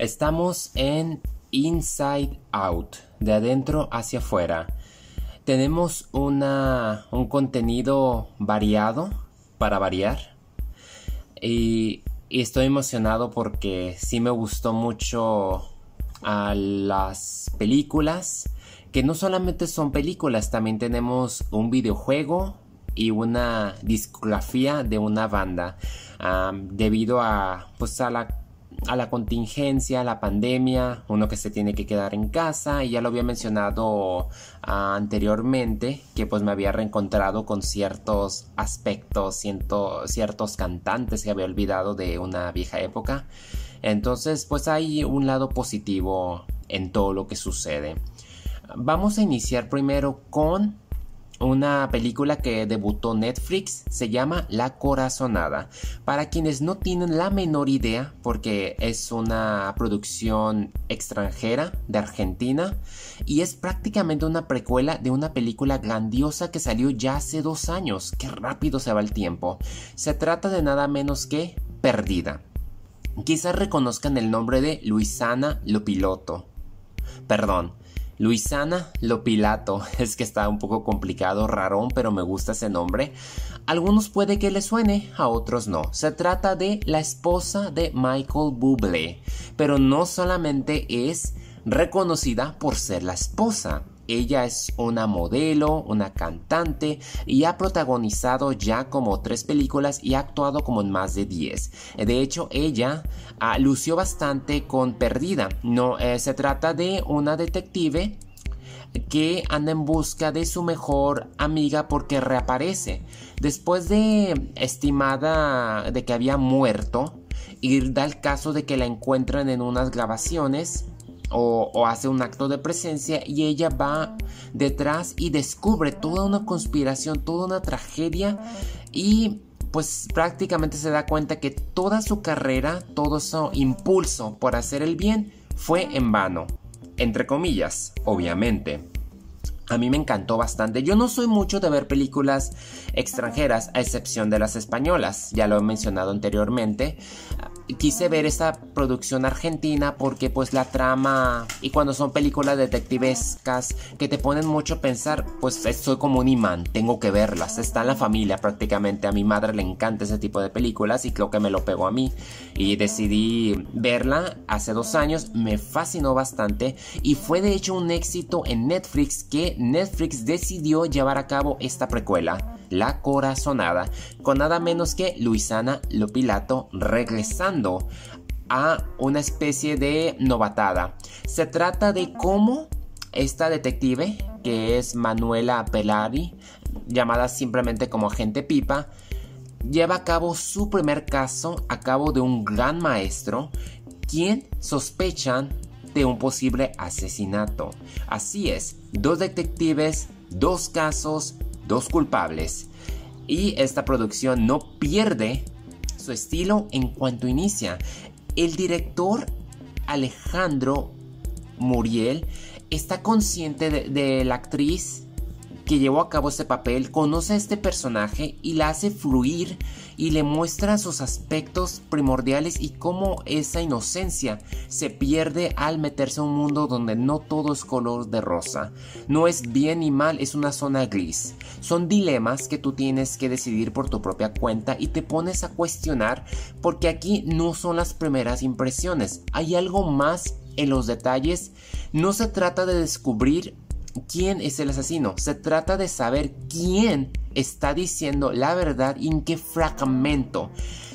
Estamos en Inside Out, de adentro hacia afuera. Tenemos una, un contenido variado para variar. Y, estoy emocionado porque sí me gustó mucho a las películas. Que no solamente son películas, también tenemos un videojuego y una discografía de una banda. debido a, pues, a la a la contingencia, a la pandemia, uno que se tiene que quedar en casa y ya lo había mencionado ah, anteriormente que pues me había reencontrado con ciertos aspectos, ciertos cantantes que había olvidado de una vieja época. Entonces pues hay un lado positivo en todo lo que sucede. Vamos a iniciar primero con una película que debutó Netflix, se llama La Corazonada. Para quienes no tienen la menor idea, porque es una producción extranjera de Argentina y es prácticamente una precuela de una película grandiosa que salió ya hace dos años. Qué rápido se va el tiempo. Se trata de nada menos que Perdida. Quizás reconozcan el nombre de Luisana Lopiloto. Perdón, Luisana Lopilato, es que está un poco complicado, rarón, pero me gusta ese nombre. algunos puede que le suene, a otros no. Se trata de la esposa de Michael Bublé, pero no solamente es reconocida por ser la esposa. Ella es una modelo, una cantante y ha protagonizado ya como tres películas y ha actuado como en más de 10. De hecho, ella ah, lució bastante con Perdida. No eh, se trata de una detective que anda en busca de su mejor amiga porque reaparece. Después de estimada de que había muerto, y da el caso de que la encuentran en unas grabaciones o, hace un acto de presencia y ella va detrás y descubre toda una conspiración, toda una tragedia y pues prácticamente se da cuenta que toda su carrera, todo su impulso por hacer el bien fue en vano. Entre comillas, obviamente. A mí me encantó bastante. Yo no soy mucho de ver películas extranjeras, a excepción de las españolas, ya lo he mencionado anteriormente quise ver esa producción argentina porque pues la trama y cuando son películas detectivescas que te ponen mucho a pensar, pues soy como un imán, tengo que verlas, está en la familia prácticamente, a mi madre le encanta ese tipo de películas y creo que me lo pegó a mí y decidí verla hace dos años, me fascinó bastante y fue de hecho un éxito en Netflix que Netflix decidió llevar a cabo esta precuela. La Corazonada, con nada menos que Luisana Lopilato regresando a una especie de novatada. Se trata de cómo esta detective, que es Manuela Pelari, llamada simplemente como agente Pipa, lleva a cabo su primer caso a cabo de un gran maestro, quien sospechan de un posible asesinato. Así es, dos detectives, dos casos, dos culpables. Y esta producción no pierde su estilo en cuanto inicia. El director Alejandro Muriel está consciente de, la actriz que llevó a cabo este papel, conoce a este personaje y la hace fluir y le muestra sus aspectos primordiales y cómo esa inocencia se pierde al meterse a un mundo donde no todo es color de rosa. No es bien ni mal, es una zona gris. Son dilemas que tú tienes que decidir por tu propia cuenta y te pones a cuestionar porque aquí no son las primeras impresiones. Hay algo más en los detalles. No se trata de descubrir quién es el asesino, se trata de saber quién está diciendo la verdad y en qué fragmento.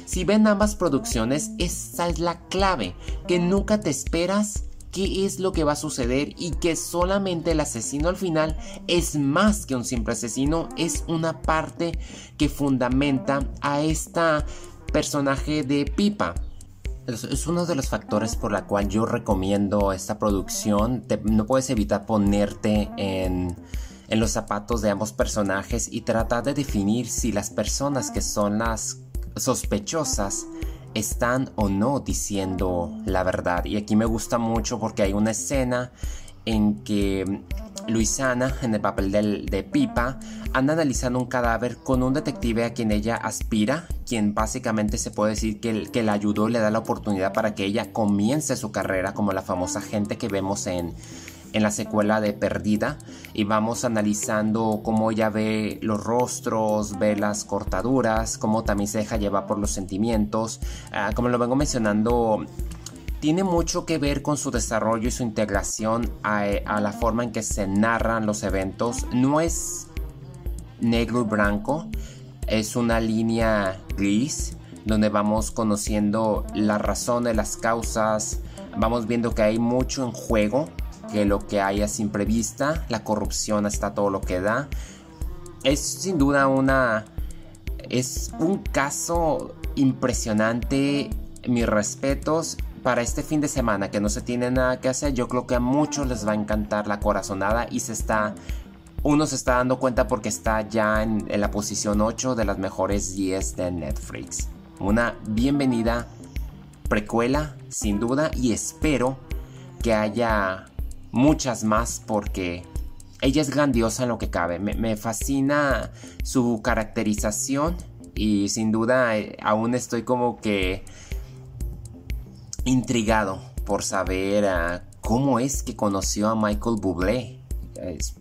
Si ven ambas producciones, esa es la clave, que nunca te esperas qué es lo que va a suceder y que solamente el asesino al final es más que un simple asesino, es una parte que fundamenta a esta personaje de Pipa. Es, uno de los factores por la cual yo recomiendo esta producción. no puedes evitar ponerte en, en los zapatos de ambos personajes y tratar de definir si las personas que son las sospechosas están o no diciendo la verdad. Y aquí me gusta mucho porque hay una escena en que Luisana, en el papel de Pipa, anda analizando un cadáver con un detective a quien ella aspira, quien básicamente se puede decir que, que la ayudó, le da la oportunidad para que ella comience su carrera como la famosa gente que vemos en, en la secuela de Perdida y vamos analizando cómo ella ve los rostros, ve las cortaduras, cómo también se deja llevar por los sentimientos. Ah, como lo vengo mencionando, tiene mucho que ver con su desarrollo y su integración a, la forma en que se narran los eventos. No es negro y blanco, es una línea gris donde vamos conociendo las razones, las causas, vamos viendo que hay mucho en juego que lo que hay a simple vista, la corrupción está todo lo que da. Es sin duda una... Es un caso impresionante, mis respetos para este fin de semana que no se tiene nada que hacer. Yo creo que a muchos les va a encantar la corazonada y se está uno se está dando cuenta porque está ya en, la posición 8 de las mejores 10 de Netflix. Una bienvenida precuela, sin duda, y espero que haya muchas más porque ella es grandiosa en lo que cabe. Me, fascina su caracterización y sin duda eh, aún estoy como que intrigado por saber cómo es que conoció a Michael Bublé.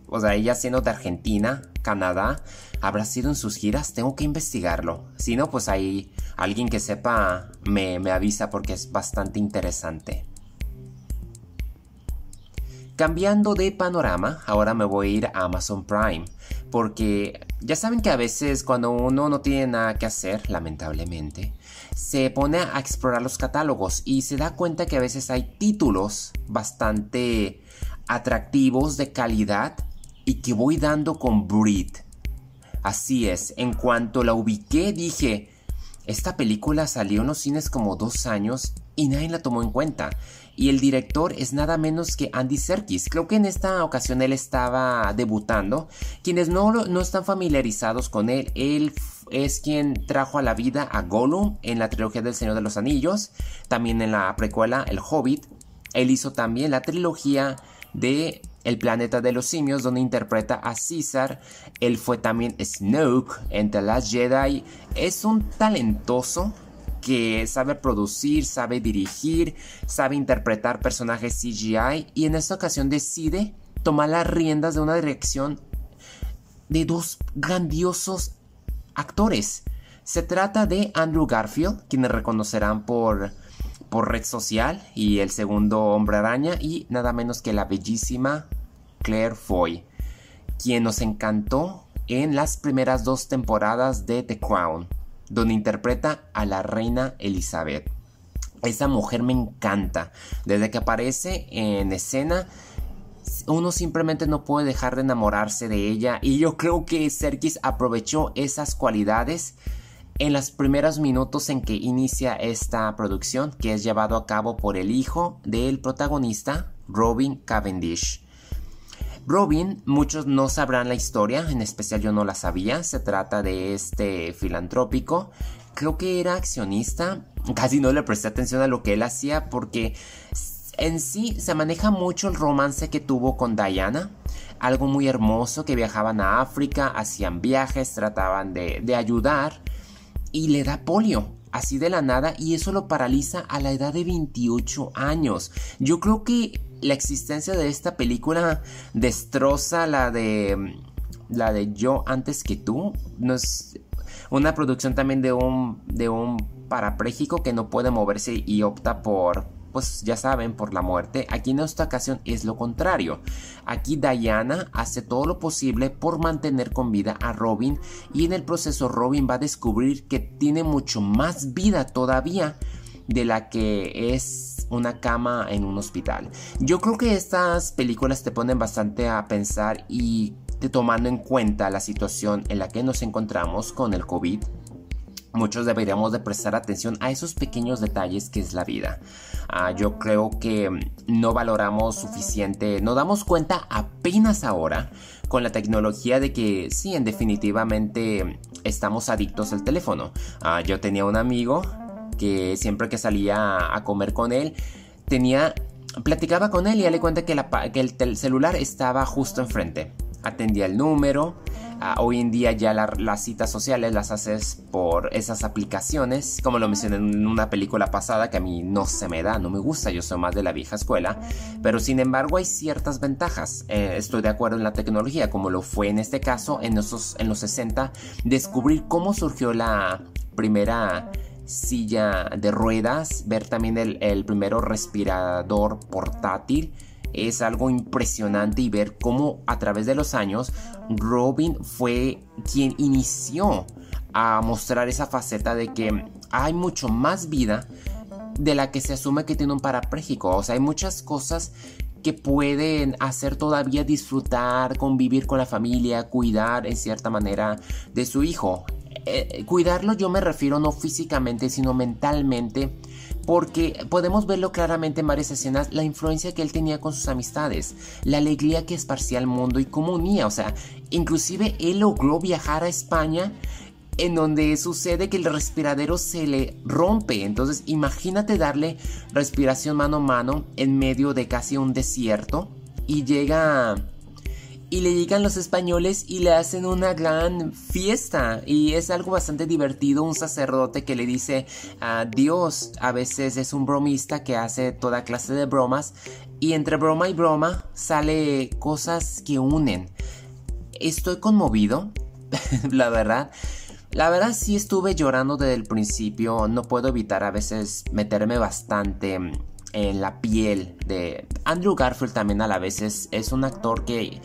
o sea, ella siendo de Argentina, Canadá, habrá sido en sus giras, tengo que investigarlo. Si no, pues ahí alguien que sepa me, me avisa porque es bastante interesante. Cambiando de panorama, ahora me voy a ir a Amazon Prime, porque ya saben que a veces cuando uno no tiene nada que hacer, lamentablemente, se pone a explorar los catálogos y se da cuenta que a veces hay títulos bastante atractivos de calidad y que voy dando con Breed. Así es, en cuanto la ubiqué dije, esta película salió en los cines como dos años y nadie la tomó en cuenta. Y el director es nada menos que Andy Serkis. Creo que en esta ocasión él estaba debutando. Quienes no, no están familiarizados con él, él es quien trajo a la vida a Gollum en la trilogía del Señor de los Anillos. También en la precuela El Hobbit. Él hizo también la trilogía de El planeta de los simios, donde interpreta a César. Él fue también Snoke en The Last Jedi. Es un talentoso que sabe producir, sabe dirigir, sabe interpretar personajes CGI y en esta ocasión decide tomar las riendas de una dirección de dos grandiosos actores. Se trata de Andrew Garfield, quienes reconocerán por, por Red Social y el segundo Hombre Araña, y nada menos que la bellísima Claire Foy, quien nos encantó en las primeras dos temporadas de The Crown donde interpreta a la reina Elizabeth. Esa mujer me encanta. Desde que aparece en escena, uno simplemente no puede dejar de enamorarse de ella. Y yo creo que Serkis aprovechó esas cualidades en los primeros minutos en que inicia esta producción, que es llevado a cabo por el hijo del protagonista, Robin Cavendish. Robin, muchos no sabrán la historia, en especial yo no la sabía. Se trata de este filantrópico. Creo que era accionista. Casi no le presté atención a lo que él hacía porque en sí se maneja mucho el romance que tuvo con Diana. Algo muy hermoso que viajaban a África, hacían viajes, trataban de, de ayudar y le da polio así de la nada y eso lo paraliza a la edad de 28 años. Yo creo que la existencia de esta película destroza la de la de Yo antes que tú. No es una producción también de un de un parapléjico que no puede moverse y opta por pues ya saben, por la muerte. Aquí en esta ocasión es lo contrario. Aquí Diana hace todo lo posible por mantener con vida a Robin y en el proceso Robin va a descubrir que tiene mucho más vida todavía de la que es una cama en un hospital. Yo creo que estas películas te ponen bastante a pensar y tomando en cuenta la situación en la que nos encontramos con el COVID, muchos deberíamos de prestar atención a esos pequeños detalles que es la vida. Ah, yo creo que no valoramos suficiente, no damos cuenta apenas ahora con la tecnología de que sí, en definitivamente estamos adictos al teléfono. Ah, yo tenía un amigo que siempre que salía a comer con él, tenía, platicaba con él y le cuenta que el, celular estaba justo enfrente. Atendía el número, Hoy en día ya las citas sociales las haces por esas aplicaciones, como lo mencioné en una película pasada que a mí no se me da, no me gusta, yo soy más de la vieja escuela, pero sin embargo hay ciertas ventajas. Eh, estoy de acuerdo en la tecnología, como lo fue en este caso en, esos, en los 60, descubrir cómo surgió la primera silla de ruedas, ver también el, el primero respirador portátil es algo impresionante y ver cómo a través de los años Robin fue quien inició a mostrar esa faceta de que hay mucho más vida de la que se asume que tiene un parapléjico. O sea, hay muchas cosas que pueden hacer todavía disfrutar, convivir con la familia, cuidar en cierta manera de su hijo. Eh, cuidarlo yo me refiero no físicamente, sino mentalmente porque podemos verlo claramente en varias escenas, la influencia que él tenía con sus amistades, la alegría que esparcía al mundo y cómo unía, o sea, inclusive él logró viajar a España en donde sucede que el respiradero se le rompe. Entonces imagínate darle respiración mano a mano en medio de casi un desierto y llega y le llegan los españoles y le hacen una gran fiesta. Y es algo bastante divertido un sacerdote que le dice a Dios a veces es un bromista que hace toda clase de bromas y entre broma y broma sale cosas que unen. Estoy conmovido la verdad. La verdad sí estuve llorando desde el principio. No puedo evitar a veces meterme bastante en la piel de Andrew Garfield también a la vez. Es un actor que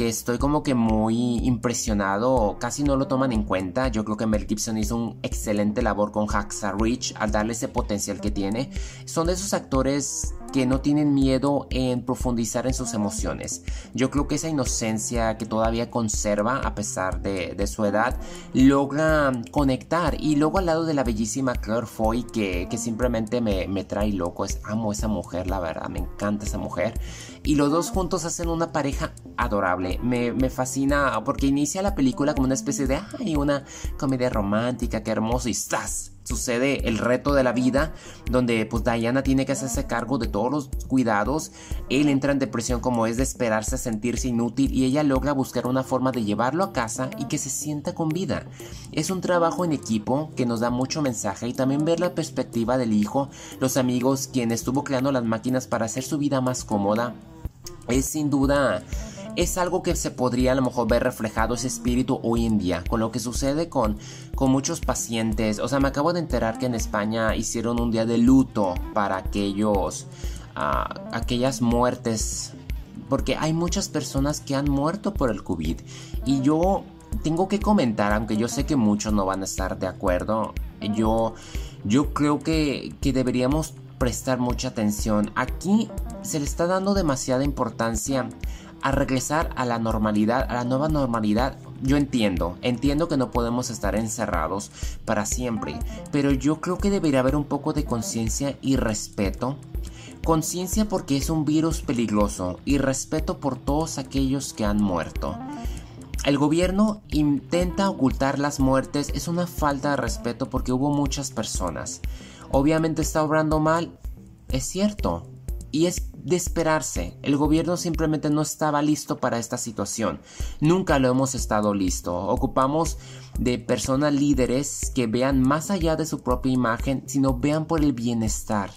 que estoy como que muy impresionado, casi no lo toman en cuenta. Yo creo que Mel Gibson hizo un excelente labor con Hacksaw Rich al darle ese potencial que tiene. Son de esos actores que no tienen miedo en profundizar en sus emociones. Yo creo que esa inocencia que todavía conserva a pesar de, su edad logra conectar y luego al lado de la bellísima Claire Foy que, simplemente me, trae loco, es, amo esa mujer, la verdad, me encanta esa mujer y los dos juntos hacen una pareja adorable, me, me fascina porque inicia la película como una especie de, ay, una comedia romántica, qué hermoso y ¡zas! Sucede el reto de la vida, donde pues Diana tiene que hacerse cargo de todos los cuidados, él entra en depresión como es de esperarse a sentirse inútil y ella logra buscar una forma de llevarlo a casa y que se sienta con vida. Es un trabajo en equipo que nos da mucho mensaje y también ver la perspectiva del hijo, los amigos, quien estuvo creando las máquinas para hacer su vida más cómoda, es sin duda es algo que se podría a lo mejor ver reflejado ese espíritu hoy en día, con lo que sucede con, con muchos pacientes. O sea, me acabo de enterar que en España hicieron un día de luto para aquellos, ah, aquellas muertes, porque hay muchas personas que han muerto por el COVID. Y yo tengo que comentar, aunque yo sé que muchos no van a estar de acuerdo, yo, yo creo que, que deberíamos prestar mucha atención. Aquí se le está dando demasiada importancia a regresar a la normalidad, a la nueva normalidad, yo entiendo, entiendo que no podemos estar encerrados para siempre, pero yo creo que debería haber un poco de conciencia y respeto. Conciencia porque es un virus peligroso y respeto por todos aquellos que han muerto. El gobierno intenta ocultar las muertes, es una falta de respeto porque hubo muchas personas. Obviamente está obrando mal, es cierto, y es de esperarse. El gobierno simplemente no estaba listo para esta situación. Nunca lo hemos estado listo. Ocupamos de personas líderes que vean más allá de su propia imagen, sino vean por el bienestar.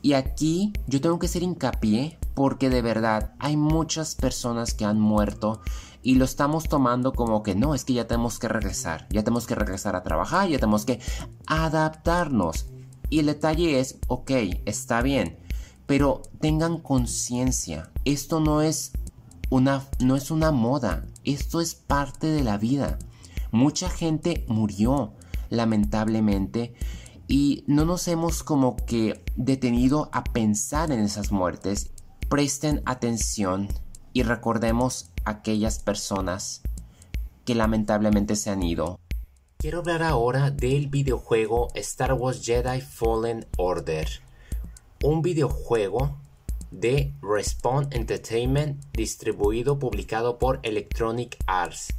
Y aquí yo tengo que ser hincapié porque de verdad hay muchas personas que han muerto y lo estamos tomando como que no, es que ya tenemos que regresar, ya tenemos que regresar a trabajar, ya tenemos que adaptarnos. Y el detalle es, ok, está bien, pero tengan conciencia, esto no es una no es una moda, esto es parte de la vida. Mucha gente murió lamentablemente y no nos hemos como que detenido a pensar en esas muertes. Presten atención y recordemos aquellas personas que lamentablemente se han ido. Quiero hablar ahora del videojuego Star Wars Jedi Fallen Order un videojuego de Respawn Entertainment distribuido, publicado por Electronic Arts.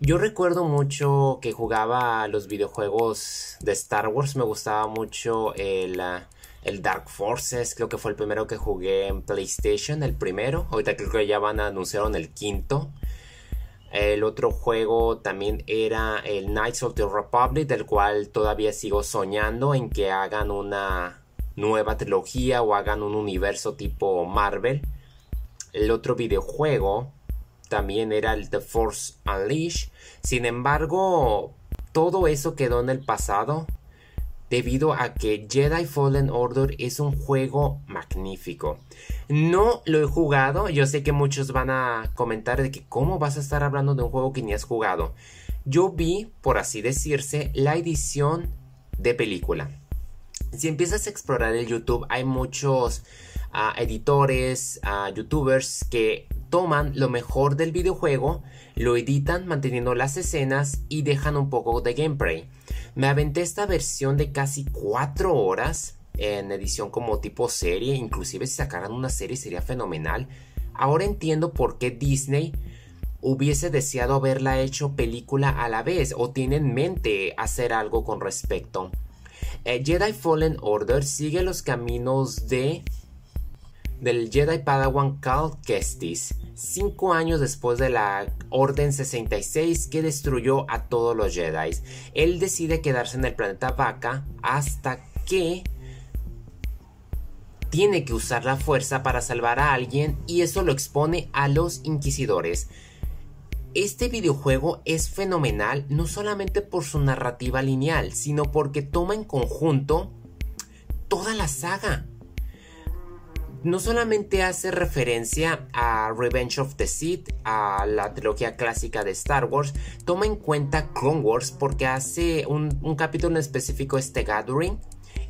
Yo recuerdo mucho que jugaba los videojuegos de Star Wars, me gustaba mucho el, el, Dark Forces, creo que fue el primero que jugué en PlayStation, el primero, ahorita creo que ya van a anunciar el quinto. El otro juego también era el Knights of the Republic, del cual todavía sigo soñando en que hagan una nueva trilogía o hagan un universo tipo Marvel. El otro videojuego también era el The Force Unleashed. Sin embargo, todo eso quedó en el pasado debido a que Jedi Fallen Order es un juego magnífico. No lo he jugado, yo sé que muchos van a comentar de que cómo vas a estar hablando de un juego que ni has jugado. Yo vi, por así decirse, la edición de película. Si empiezas a explorar el YouTube, hay muchos ah, editores, uh, youtubers que toman lo mejor del videojuego, lo editan manteniendo las escenas y dejan un poco de gameplay. Me aventé esta versión de casi 4 horas en edición como tipo serie, inclusive si sacaran una serie sería fenomenal. Ahora entiendo por qué Disney hubiese deseado haberla hecho película a la vez o tiene en mente hacer algo con respecto. Eh, Jedi Fallen Order sigue los caminos de del Jedi Padawan Cal Kestis, cinco años después de la Orden 66 que destruyó a todos los Jedi. Él decide quedarse en el planeta Vaca hasta que tiene que usar la fuerza para salvar a alguien y eso lo expone a los inquisidores. Este videojuego es fenomenal no solamente por su narrativa lineal, sino porque toma en conjunto toda la saga no solamente hace referencia a Revenge of the Sith, a la trilogía clásica de Star Wars, toma en cuenta Clone Wars porque hace un, capítulo en específico este Gathering.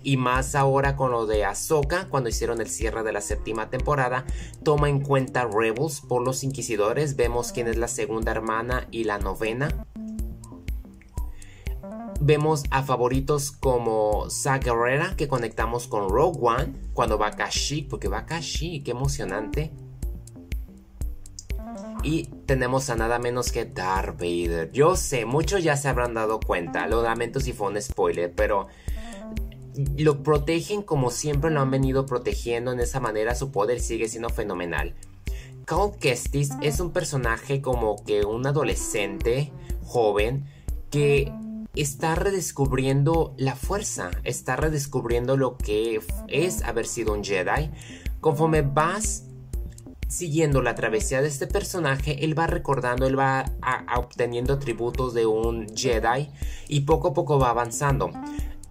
Y más ahora con lo de Ahsoka, cuando hicieron el cierre de la séptima temporada, toma en cuenta Rebels por los Inquisidores. Vemos quién es la segunda hermana y la novena. Vemos a favoritos como Sa Guerrera que conectamos con Rogue One cuando va Kashyyyk, porque va Kashyyyk, qué emocionante. Y tenemos a nada menos que Darth Vader. Yo sé, muchos ya se habrán dado cuenta, lo lamento si fue un spoiler, pero lo protegen como siempre lo han venido protegiendo en esa manera, su poder sigue siendo fenomenal. Cal Kestis es un personaje como que un adolescente joven que está redescubriendo la fuerza, está redescubriendo lo que es haber sido un Jedi. Conforme vas siguiendo la travesía de este personaje, él va recordando, él va obteniendo atributos de un Jedi y poco a poco va avanzando.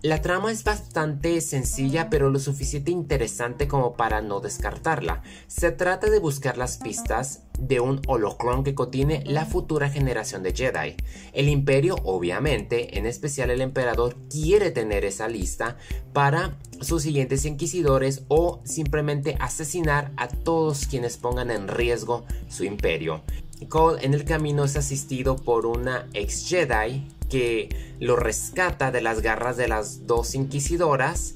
La trama es bastante sencilla pero lo suficiente interesante como para no descartarla. Se trata de buscar las pistas de un holocron que contiene la futura generación de Jedi. El imperio, obviamente, en especial el emperador, quiere tener esa lista para sus siguientes inquisidores o simplemente asesinar a todos quienes pongan en riesgo su imperio. Cole en el camino es asistido por una ex Jedi que lo rescata de las garras de las dos inquisidoras,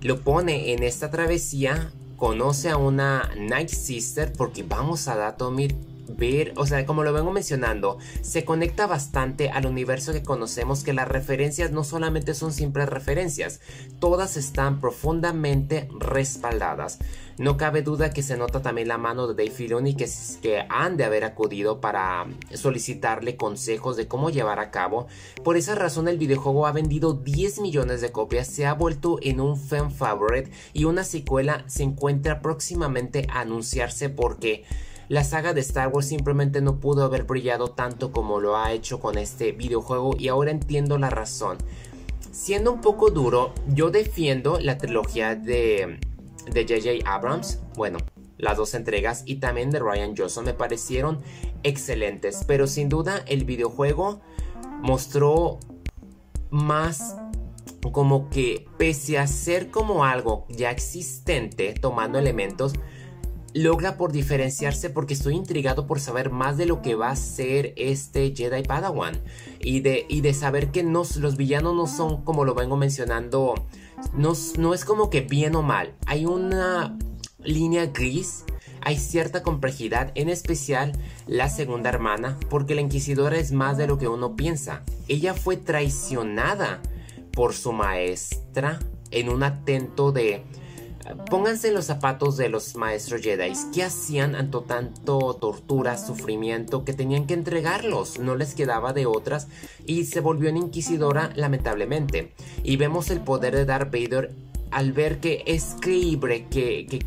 lo pone en esta travesía, conoce a una Night Sister porque vamos a Datomir ver, o sea, como lo vengo mencionando, se conecta bastante al universo que conocemos que las referencias no solamente son simples referencias, todas están profundamente respaldadas. No cabe duda que se nota también la mano de Dave Filoni que, que han de haber acudido para solicitarle consejos de cómo llevar a cabo. Por esa razón el videojuego ha vendido 10 millones de copias, se ha vuelto en un fan favorite y una secuela se encuentra próximamente a anunciarse porque la saga de Star Wars simplemente no pudo haber brillado tanto como lo ha hecho con este videojuego y ahora entiendo la razón. Siendo un poco duro, yo defiendo la trilogía de de J.J. Abrams, bueno, las dos entregas y también de Ryan Johnson me parecieron excelentes, pero sin duda el videojuego mostró más como que pese a ser como algo ya existente, tomando elementos, logra por diferenciarse porque estoy intrigado por saber más de lo que va a ser este Jedi Padawan y de, y de saber que los villanos no son como lo vengo mencionando, no, no es como que bien o mal, hay una línea gris hay cierta complejidad, en especial la segunda hermana, porque la inquisidora es más de lo que uno piensa. Ella fue traicionada por su maestra en un atento de Pónganse los zapatos de los maestros Jedi. ¿Qué hacían ante tanto tortura, sufrimiento que tenían que entregarlos? No les quedaba de otras y se volvió en inquisidora lamentablemente. Y vemos el poder de Darth Vader al ver que es creíble que, que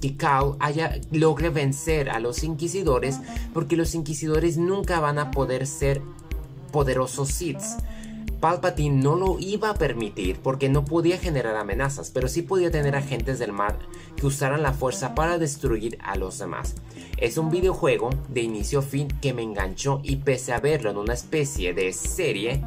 que Cal haya, logre vencer a los inquisidores porque los inquisidores nunca van a poder ser poderosos Sith. Palpatine no lo iba a permitir porque no podía generar amenazas, pero sí podía tener agentes del mar que usaran la fuerza para destruir a los demás. Es un videojuego de inicio a fin que me enganchó y pese a verlo en una especie de serie,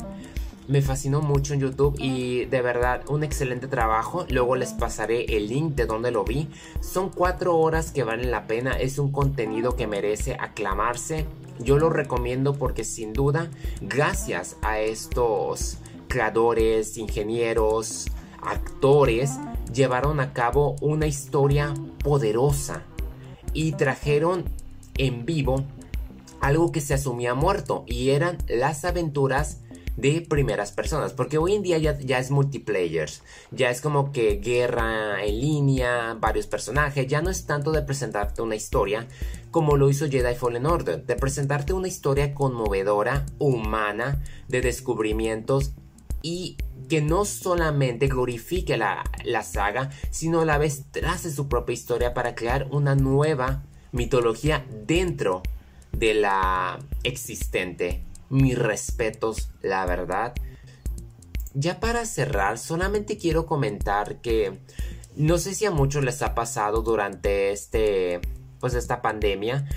me fascinó mucho en YouTube y de verdad un excelente trabajo. Luego les pasaré el link de donde lo vi. Son cuatro horas que valen la pena. Es un contenido que merece aclamarse. Yo lo recomiendo porque sin duda, gracias a estos creadores, ingenieros, actores, llevaron a cabo una historia poderosa y trajeron en vivo algo que se asumía muerto y eran las aventuras de primeras personas, porque hoy en día ya, es multiplayer, ya es como que guerra en línea, varios personajes, ya no es tanto de presentarte una historia como lo hizo Jedi Fallen Order, de presentarte una historia conmovedora, humana, de descubrimientos y que no solamente glorifique la, la saga, sino a la vez trace su propia historia para crear una nueva mitología dentro de la existente mis respetos, la verdad. Ya para cerrar, solamente quiero comentar que no sé si a muchos les ha pasado durante este pues esta pandemia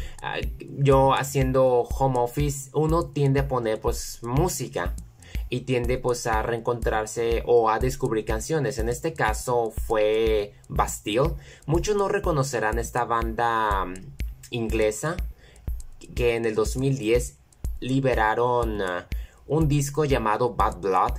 yo haciendo home office uno tiende a poner pues música y tiende pues a reencontrarse o a descubrir canciones. En este caso fue Bastille. Muchos no reconocerán esta banda inglesa que en el 2010 liberaron uh, un disco llamado Bad Blood,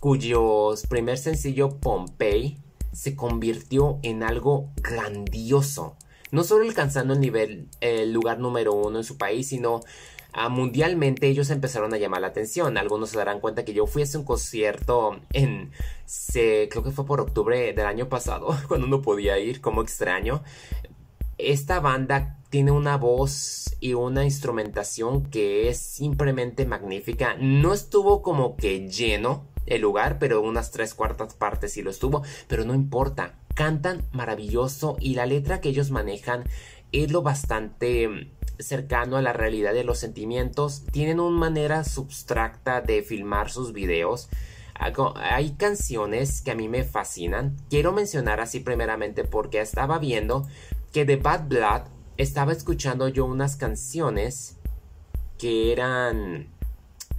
cuyo primer sencillo Pompey se convirtió en algo grandioso. No solo alcanzando el nivel, el lugar número uno en su país, sino uh, mundialmente ellos empezaron a llamar la atención. Algunos se darán cuenta que yo fui a un concierto en, creo que fue por octubre del año pasado, cuando no podía ir, como extraño. Esta banda tiene una voz y una instrumentación que es simplemente magnífica. No estuvo como que lleno el lugar, pero unas tres cuartas partes sí lo estuvo, pero no importa. Cantan maravilloso y la letra que ellos manejan es lo bastante mm, cercano a la realidad de los sentimientos. Tienen una manera substracta de filmar sus videos. Hay canciones que a mí me fascinan. Quiero mencionar así primeramente porque estaba viendo que The Bad Blood estaba escuchando yo unas canciones que eran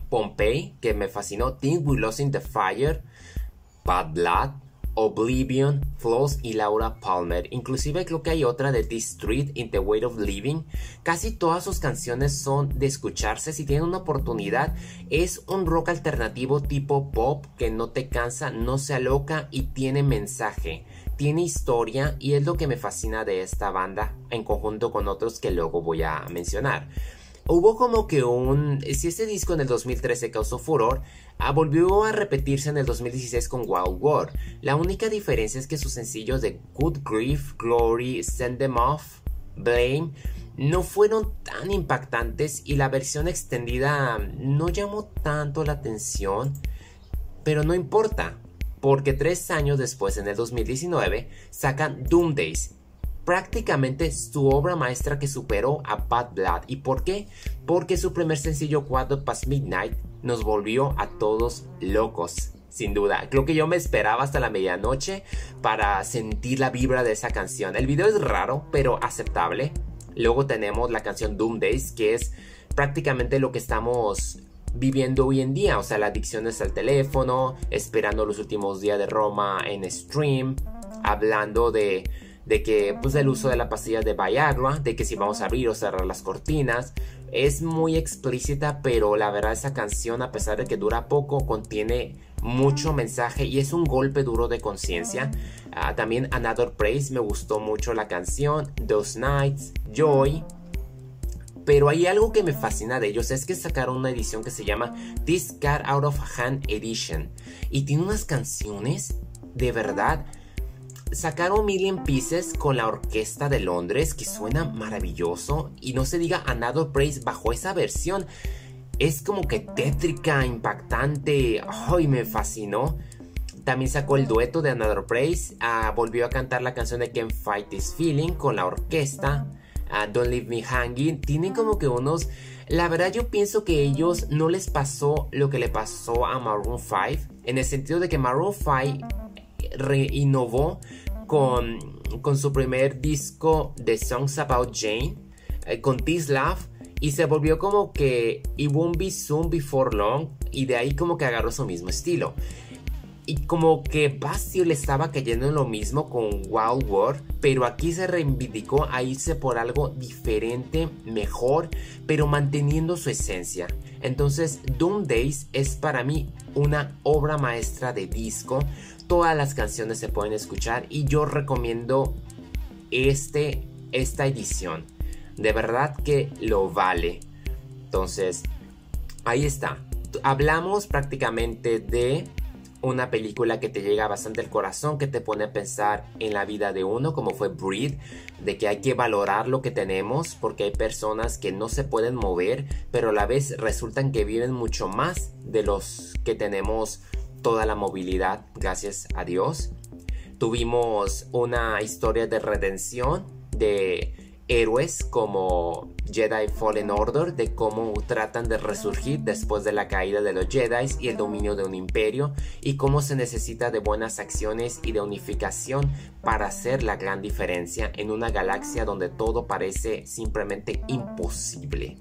Pompey, que me fascinó, Think We Lost in the Fire, Bad Blood, Oblivion, Flows y Laura Palmer. Inclusive creo que hay otra de This Street in the Way of Living. Casi todas sus canciones son de escucharse. Si tienen una oportunidad, es un rock alternativo tipo pop que no te cansa, no se aloca y tiene mensaje tiene historia y es lo que me fascina de esta banda en conjunto con otros que luego voy a mencionar. Hubo como que un... Si este disco en el 2013 causó furor, ah, volvió a repetirse en el 2016 con Wild War. La única diferencia es que sus sencillos de Good Grief, Glory, Send Them Off, Blame no fueron tan impactantes y la versión extendida no llamó tanto la atención. Pero no importa, porque tres años después, en el 2019, sacan Doom Days, prácticamente su obra maestra que superó a Bad Blood. ¿Y por qué? Porque su primer sencillo Quarter Past Midnight nos volvió a todos locos. Sin duda, creo que yo me esperaba hasta la medianoche para sentir la vibra de esa canción. El video es raro, pero aceptable. Luego tenemos la canción Doom Days, que es prácticamente lo que estamos viviendo hoy en día. O sea, la adicción es al teléfono, esperando los últimos días de Roma en stream, hablando de, de que, pues, el uso de la pastilla de Viagra, de que si vamos a abrir o cerrar las cortinas. Es muy explícita, pero la verdad esa canción, a pesar de que dura poco, contiene mucho mensaje y es un golpe duro de conciencia. Ah, también Another Praise, me gustó mucho la canción. Those Nights, Joy. Pero hay algo que me fascina de ellos, es que sacaron una edición que se llama This Car Out of Hand Edition. Y tiene unas canciones de verdad sacaron Million Pieces con la orquesta de Londres, que suena maravilloso. Y no se diga Another Praise bajo esa versión. Es como que tétrica, impactante. ¡Ay, me fascinó! También sacó el dueto de Another Praise. Ah, volvió a cantar la canción de Can't Fight This Feeling con la orquesta. Don't Leave Me Hanging. Tienen como que unos. La verdad, yo pienso que ellos no les pasó lo que le pasó a Maroon 5. En el sentido de que Maroon 5 reinnovó con, con su primer disco de Songs About Jane. Eh, con This Love. Y se volvió como que It Won't Be Soon Before Long. Y de ahí como que agarró su mismo estilo. Y como que Bastille estaba cayendo en lo mismo con Wild War, pero aquí se reivindicó a irse por algo diferente, mejor, pero manteniendo su esencia. Entonces, Doom Days es para mí una obra maestra de disco. Todas las canciones se pueden escuchar y yo recomiendo este, esta edición. De verdad que lo vale. Entonces, ahí está. Hablamos prácticamente de una película que te llega bastante al corazón, que te pone a pensar en la vida de uno, como fue Breed, de que hay que valorar lo que tenemos, porque hay personas que no se pueden mover, pero a la vez resultan que viven mucho más de los que tenemos toda la movilidad, gracias a Dios. Tuvimos una historia de redención de héroes como Jedi Fallen Order, de cómo tratan de resurgir después de la caída de los Jedi y el dominio de un imperio, y cómo se necesita de buenas acciones y de unificación para hacer la gran diferencia en una galaxia donde todo parece simplemente imposible.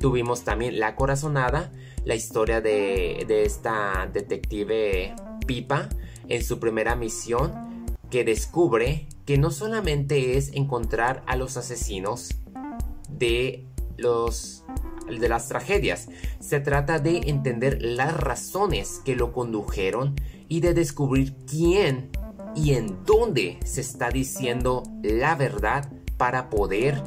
Tuvimos también La Corazonada, la historia de, de esta detective Pipa en su primera misión que descubre que no solamente es encontrar a los asesinos de los de las tragedias, se trata de entender las razones que lo condujeron y de descubrir quién y en dónde se está diciendo la verdad para poder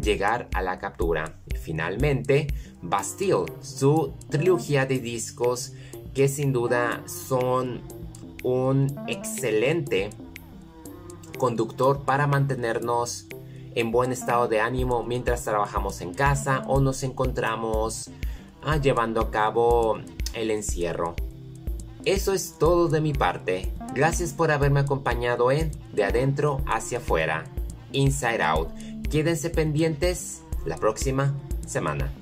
llegar a la captura. Finalmente, Bastille, su trilogía de discos que sin duda son un excelente conductor para mantenernos en buen estado de ánimo mientras trabajamos en casa o nos encontramos ah, llevando a cabo el encierro. Eso es todo de mi parte. Gracias por haberme acompañado en De Adentro hacia afuera, Inside Out. Quédense pendientes la próxima semana.